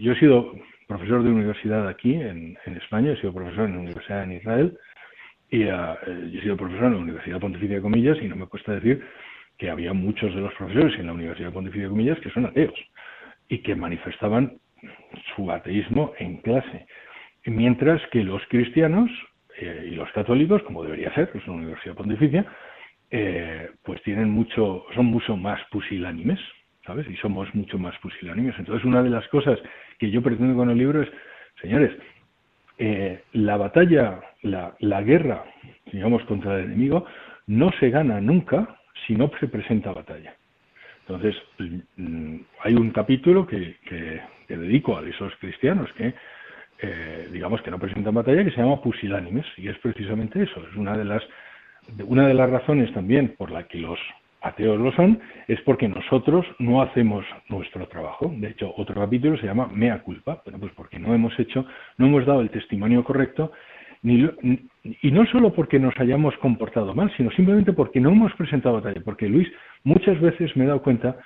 yo he sido profesor de universidad aquí en, España, he sido profesor en la universidad en Israel, y yo he sido profesor en la Universidad Pontificia de Comillas y no me cuesta decir que había muchos de los profesores en la Universidad Pontificia de Comillas que son ateos y que manifestaban su ateísmo en clase. Mientras que los cristianos y los católicos, como debería ser, es una universidad pontificia, pues tienen mucho, son mucho más pusilánimes, ¿sabes? Y somos mucho más pusilánimes. Entonces, una de las cosas que yo pretendo con el libro es, señores, eh, la batalla, la, la, guerra, digamos, contra el enemigo, no se gana nunca si no se presenta batalla. Entonces, mm, hay un capítulo que, que, dedico a esos cristianos que, eh, digamos, que no presentan batalla, que se llama pusilánimes, y es precisamente eso. Es una de las, una de las razones también por la que los ateos lo son, es porque nosotros no hacemos nuestro trabajo. De hecho, otro capítulo se llama Mea culpa. Bueno, pues porque no hemos hecho, no hemos dado el testimonio correcto, ni, y no solo porque nos hayamos comportado mal, sino simplemente porque no hemos presentado batalla. Porque Luis, muchas veces me he dado cuenta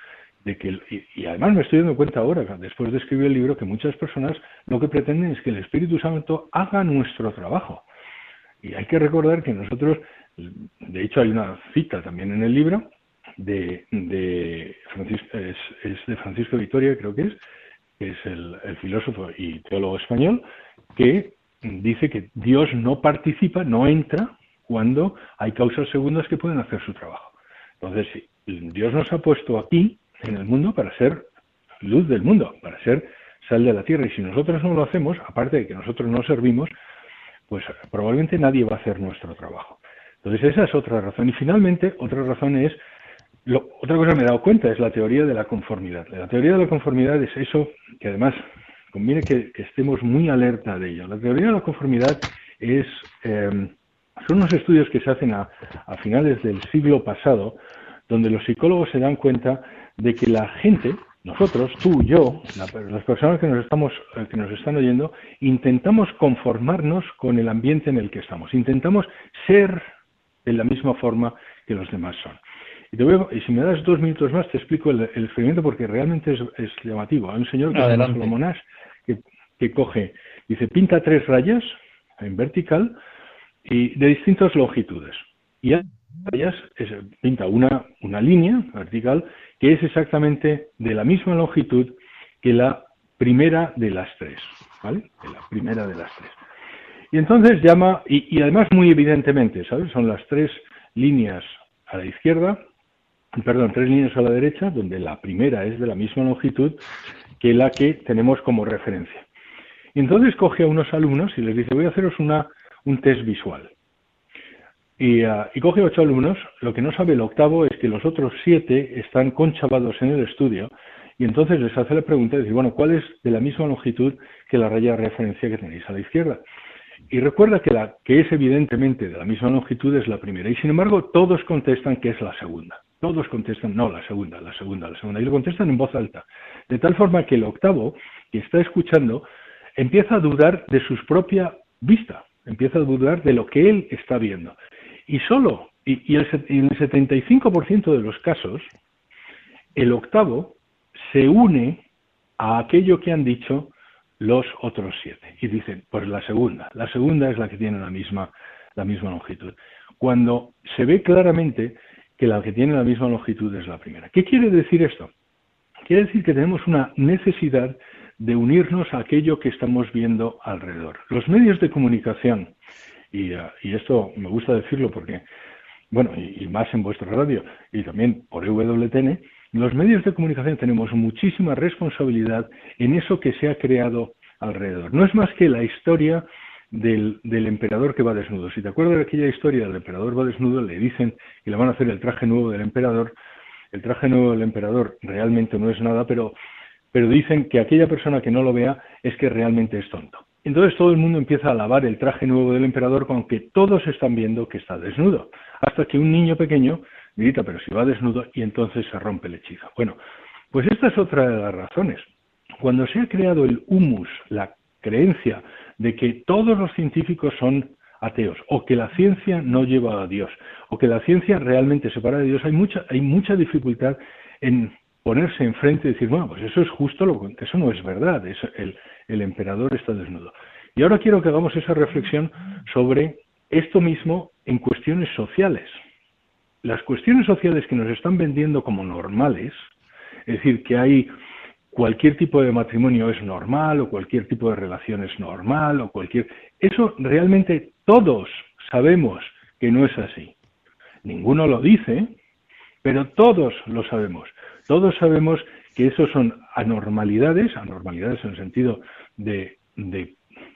de que, y, además me estoy dando cuenta ahora, después de escribir el libro, que muchas personas lo que pretenden es que el Espíritu Santo haga nuestro trabajo. Y hay que recordar que nosotros, de hecho hay una cita también en el libro, de, de Francisco, es, de Francisco Vitoria, creo que es, que es el, filósofo y teólogo español, que dice que Dios no participa, no entra cuando hay causas segundas que pueden hacer su trabajo. Entonces, Dios nos ha puesto aquí, en el mundo, para ser luz del mundo, para ser sal de la tierra. Y si nosotros no lo hacemos, aparte de que nosotros no servimos, pues probablemente nadie va a hacer nuestro trabajo. Entonces, esa es otra razón. Y finalmente, otra razón es otra cosa que me he dado cuenta es la teoría de la conformidad. La teoría de la conformidad es eso que además conviene que, estemos muy alerta de ello. La teoría de la conformidad es em, son unos estudios que se hacen a, finales del siglo pasado, donde los psicólogos se dan cuenta de que la gente, nosotros, tú, yo, las personas que nos estamos, eh, que nos están oyendo, intentamos conformarnos con el ambiente en el que estamos. Intentamos ser de la misma forma que los demás son. Y, si me das dos minutos más, te explico el, experimento porque realmente es, llamativo. Hay un señor que se llama que, coge, dice, pinta tres rayas en vertical y de distintas longitudes. Y rayas pinta una, una línea vertical que es exactamente de la misma longitud que la primera de las tres. ¿Vale? la primera de las tres. Y entonces llama, y, y además muy evidentemente, ¿sabes? Son las tres líneas a la izquierda, perdón, tres líneas a la derecha, donde la primera es de la misma longitud que la que tenemos como referencia. Entonces coge a unos alumnos y les dice, voy a haceros una, un test visual. Y, ah, y, coge ocho alumnos, lo que no sabe el octavo es que los otros siete están conchavados en el estudio y entonces les hace la pregunta y dice, bueno, ¿cuál es de la misma longitud que la raya de referencia que tenéis a la izquierda? Y recuerda que la que es evidentemente de la misma longitud es la primera y sin embargo todos contestan que es la segunda. Todos contestan, no, la segunda, la segunda, la segunda. Y lo contestan en voz alta. De tal forma que el octavo, que está escuchando, empieza a dudar de su propia vista, empieza a dudar de lo que él está viendo. Y solo, y, el, en el 75% de los casos, el octavo se une a aquello que han dicho los otros siete. Y dicen, pues la segunda, la segunda es la que tiene la misma, la misma longitud. Cuando se ve claramente que la que tiene la misma longitud es la primera. ¿Qué quiere decir esto? Quiere decir que tenemos una necesidad de unirnos a aquello que estamos viendo alrededor. Los medios de comunicación, y, uh, esto me gusta decirlo porque, bueno, y, más en vuestra radio y también por EWTN, los medios de comunicación tenemos muchísima responsabilidad en eso que se ha creado alrededor. No es más que la historia del, emperador que va desnudo. Si te acuerdas de aquella historia del emperador va desnudo, le dicen y le van a hacer el traje nuevo del emperador. El traje nuevo del emperador realmente no es nada, pero, pero dicen que aquella persona que no lo vea es que realmente es tonto. Entonces todo el mundo empieza a alabar el traje nuevo del emperador con que todos están viendo que está desnudo. Hasta que un niño pequeño grita, pero si va desnudo, y entonces se rompe el hechizo. Bueno, pues esta es otra de las razones. Cuando se ha creado el humus, la creencia de que todos los científicos son ateos, o que la ciencia no lleva a Dios, o que la ciencia realmente separa de Dios, hay mucha, hay mucha dificultad en ponerse enfrente y decir, bueno, pues eso es justo, lo, eso no es verdad, el, el emperador está desnudo. Y ahora quiero que hagamos esa reflexión sobre esto mismo en cuestiones sociales. Las cuestiones sociales que nos están vendiendo como normales, es decir, que hay cualquier tipo de matrimonio es normal o cualquier tipo de relación es normal o cualquier... Eso realmente todos sabemos que no es así. Ninguno lo dice, pero todos lo sabemos. Todos sabemos que eso son anormalidades, anormalidades en el sentido de,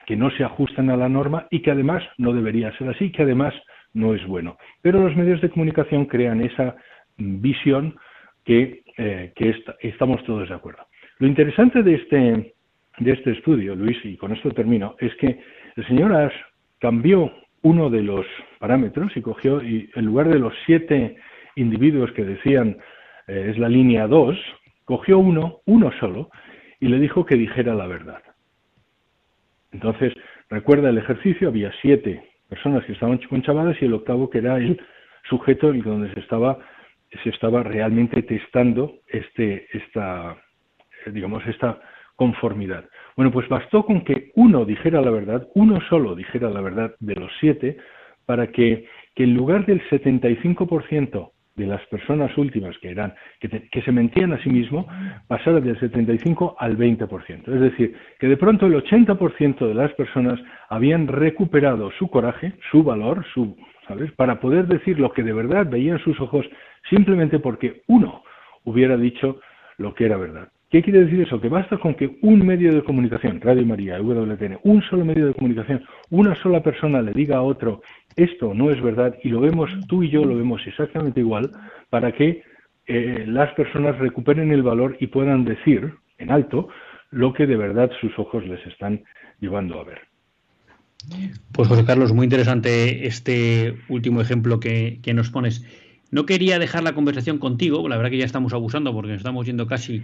que no se ajustan a la norma y que además no debería ser así, que además no es bueno. Pero los medios de comunicación crean esa visión que, eh, que estamos todos de acuerdo. Lo interesante de este, de este estudio, Luis, y con esto termino, es que el señor Ash cambió uno de los parámetros y cogió, y en lugar de los siete individuos que decían eh, es la línea 2, cogió uno, uno solo, y le dijo que dijera la verdad. Entonces, recuerda el ejercicio, había siete personas que estaban conchavadas y el octavo que era el sujeto el donde se estaba se estaba realmente testando este esta digamos esta conformidad. Bueno, pues bastó con que uno dijera la verdad, uno solo dijera la verdad de los siete, para que, que en lugar del 75% de las personas últimas que eran que, se mentían a sí mismo pasara del 75 al 20%. Es decir, que de pronto el 80% de las personas habían recuperado su coraje, su valor, su, ¿sabes? Para poder decir lo que de verdad veían sus ojos simplemente porque uno hubiera dicho lo que era verdad. ¿Qué quiere decir eso? Que basta con que un medio de comunicación, Radio María, WTN, un solo medio de comunicación, una sola persona le diga a otro, esto no es verdad, y lo vemos, tú y yo lo vemos exactamente igual, para que eh, las personas recuperen el valor y puedan decir en alto lo que de verdad sus ojos les están llevando a ver. Pues José Carlos, muy interesante este último ejemplo que, que nos pones. No quería dejar la conversación contigo, la verdad que ya estamos abusando porque nos estamos yendo casi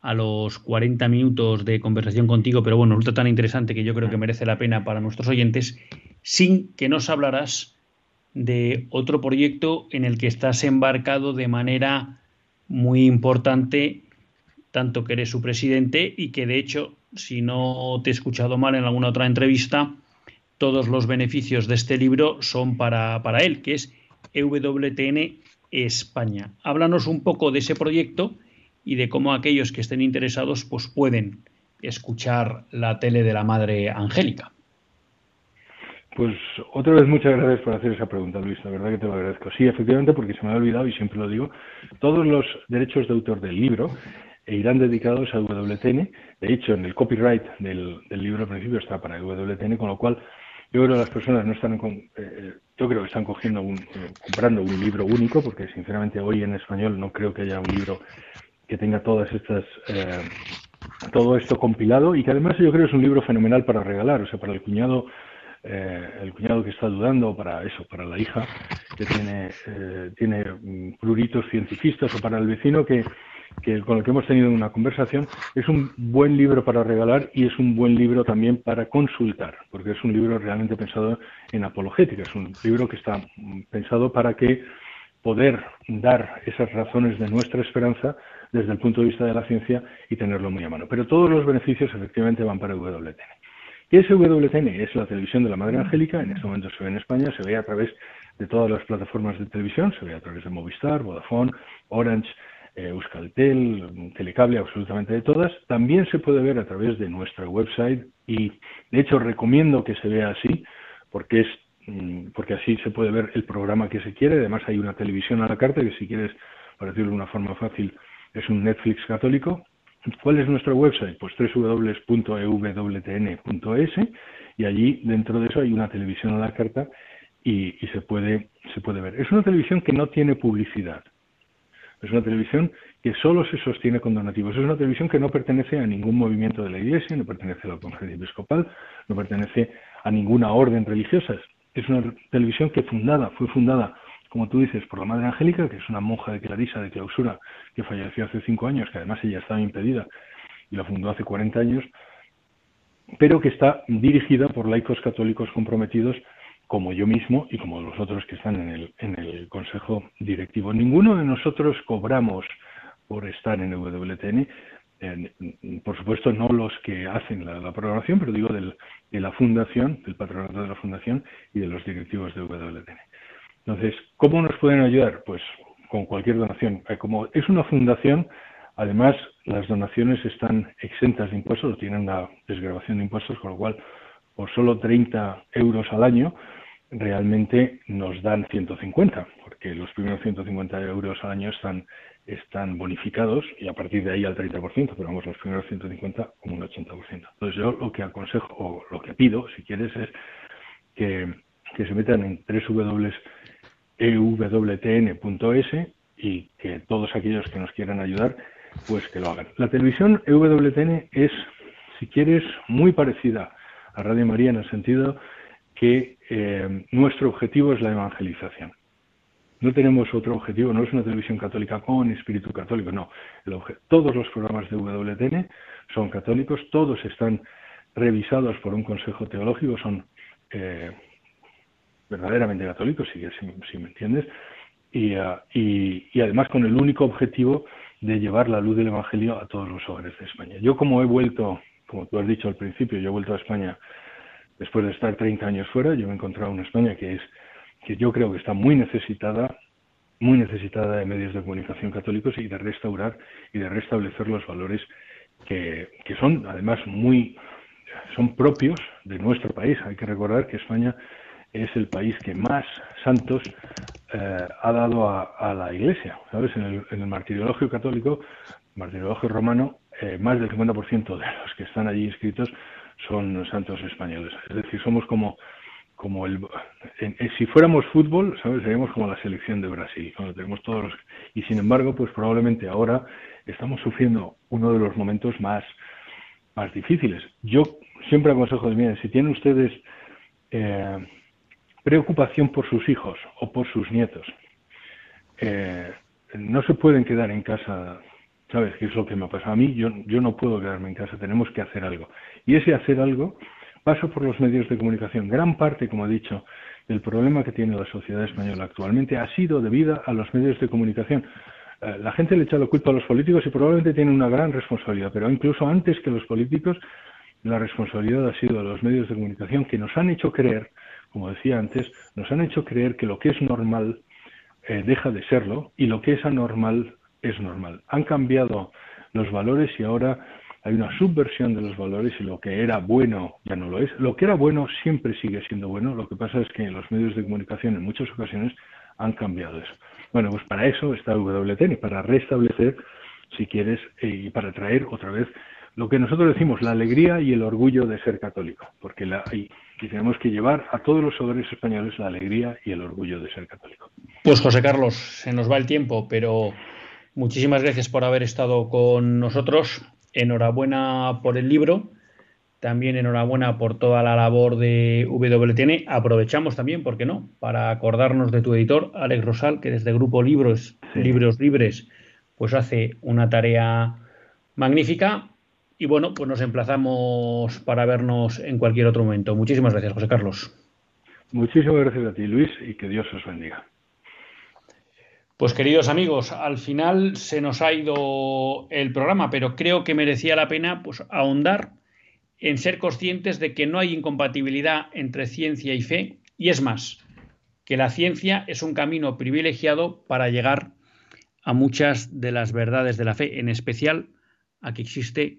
a los 40 minutos de conversación contigo, pero bueno, resulta tan interesante que yo creo que merece la pena para nuestros oyentes, sin que nos hablarás de otro proyecto en el que estás embarcado de manera muy importante, tanto que eres su presidente y que de hecho, si no te he escuchado mal en alguna otra entrevista, todos los beneficios de este libro son para, para él, que es EWTN España. Háblanos un poco de ese proyecto y de cómo aquellos que estén interesados pues pueden escuchar la tele de la Madre Angélica. Pues otra vez muchas gracias por hacer esa pregunta, Luis. La verdad que te lo agradezco. Sí, efectivamente, porque se me ha olvidado y siempre lo digo, todos los derechos de autor del libro irán dedicados a WTN. De hecho, en el copyright del, libro al principio está para WTN, con lo cual yo creo que las personas no están, eh, yo creo que están cogiendo un, eh, comprando un libro único, porque sinceramente hoy en español no creo que haya un libro que tenga todas estas eh, todo esto compilado y que además yo creo es un libro fenomenal para regalar, o sea, para el cuñado eh, el cuñado que está dudando, para eso, para la hija que tiene eh, tiene pruritos cientifistas o para el vecino que, que con el que hemos tenido una conversación, es un buen libro para regalar y es un buen libro también para consultar, porque es un libro realmente pensado en apologética, es un libro que está pensado para que poder dar esas razones de nuestra esperanza desde el punto de vista de la ciencia y tenerlo muy a mano. Pero todos los beneficios efectivamente van para WTN. ¿Qué es WTN? Es la televisión de la Madre Angélica, en este momento se ve en España, se ve a través de todas las plataformas de televisión, se ve a través de Movistar, Vodafone, Orange, eh, Euskaltel, Telecable, absolutamente de todas. También se puede ver a través de nuestra website y de hecho recomiendo que se vea así porque es mm, porque así se puede ver el programa que se quiere. Además hay una televisión a la carta que si quieres, para decirlo de una forma fácil, es un Netflix católico. ¿Cuál es nuestro website? Pues www.ewtn.es y allí dentro de eso hay una televisión a la carta y, se, puede, se puede ver. Es una televisión que no tiene publicidad. Es una televisión que solo se sostiene con donativos. Es una televisión que no pertenece a ningún movimiento de la Iglesia, no pertenece a la conferencia episcopal, no pertenece a ninguna orden religiosa. Es una televisión que fundada, fue fundada como tú dices, por la Madre Angélica, que es una monja de Clarisa de clausura que falleció hace cinco años, que además ella estaba impedida y la fundó hace 40 años, pero que está dirigida por laicos católicos comprometidos como yo mismo y como los otros que están en el, en el Consejo Directivo. Ninguno de nosotros cobramos por estar en WTN, por supuesto no los que hacen la, programación, pero digo del, de la fundación, del patronato de la fundación y de los directivos de WTN. Entonces, ¿cómo nos pueden ayudar? Pues con cualquier donación. Eh, como es una fundación, además las donaciones están exentas de impuestos, o tienen una desgrabación de impuestos, con lo cual por solo 30 euros al año realmente nos dan 150, porque los primeros 150 euros al año están, están bonificados y a partir de ahí al 30%, pero vamos, los primeros 150 como un 80%. Entonces yo lo que aconsejo, o lo que pido, si quieres, es que, que se metan en www ewtn.es y que todos aquellos que nos quieran ayudar, pues que lo hagan. La televisión EWTN es, si quieres, muy parecida a Radio María en el sentido que eh, nuestro objetivo es la evangelización. No tenemos otro objetivo, no es una televisión católica con espíritu católico, no. todos los programas de WTN son católicos, todos están revisados por un consejo teológico, son eh, verdaderamente católicos, si, me entiendes, ah, y, y, además con el único objetivo de llevar la luz del Evangelio a todos los hogares de España. Yo como he vuelto, como tú has dicho al principio, yo he vuelto a España después de estar 30 años fuera, yo me he encontrado una España que es que yo creo que está muy necesitada, muy necesitada de medios de comunicación católicos y de restaurar y de restablecer los valores que, que son además muy son propios de nuestro país. Hay que recordar que España es el país que más santos eh, ha dado a, la Iglesia. ¿Sabes? En el, en el martirologio católico, martirologio romano, eh, más del 50% de los que están allí inscritos son santos españoles. Es decir, somos como como el si fuéramos fútbol, ¿sabes? Seríamos como la selección de Brasil, cuando tenemos todos los, y sin embargo, pues probablemente ahora estamos sufriendo uno de los momentos más más difíciles. Yo siempre aconsejo de si tienen ustedes eh, preocupación por sus hijos o por sus nietos, eh, no se pueden quedar en casa, ¿sabes? ¿Qué es lo que me ha pasado a mí? Yo, yo no puedo quedarme en casa, tenemos que hacer algo. Y ese hacer algo Paso por los medios de comunicación. Gran parte, como he dicho, del problema que tiene la sociedad española actualmente ha sido debida a los medios de comunicación. Eh, la gente le echa la culpa a los políticos y probablemente tiene una gran responsabilidad, pero incluso antes que los políticos, la responsabilidad ha sido de los medios de comunicación que nos han hecho creer, como decía antes, nos han hecho creer que lo que es normal eh, deja de serlo y lo que es anormal es normal. Han cambiado los valores y ahora hay una subversión de los valores y lo que era bueno ya no lo es. Lo que era bueno siempre sigue siendo bueno. Lo que pasa es que los medios de comunicación en muchas ocasiones han cambiado eso. Bueno, pues para eso está WTN, para restablecer, si quieres, y para traer otra vez lo que nosotros decimos, la alegría y el orgullo de ser católico, porque la, y, tenemos que llevar a todos los hogares españoles la alegría y el orgullo de ser católico. Pues José Carlos, se nos va el tiempo, pero muchísimas gracias por haber estado con nosotros enhorabuena por el libro, también enhorabuena por toda la labor de WTN. Aprovechamos también, ¿por qué no?, para acordarnos de tu editor, Alex Rosal, que desde Grupo Libros, Libros Libres, pues hace una tarea magnífica. Y bueno, pues nos emplazamos para vernos en cualquier otro momento. Muchísimas gracias, José Carlos. Muchísimas gracias a ti, Luis, y que Dios os bendiga. Pues queridos amigos, al final se nos ha ido el programa, pero creo que merecía la pena pues, ahondar en ser conscientes de que no hay incompatibilidad entre ciencia y fe, y es más, que la ciencia es un camino privilegiado para llegar a muchas de las verdades de la fe, en especial a que existe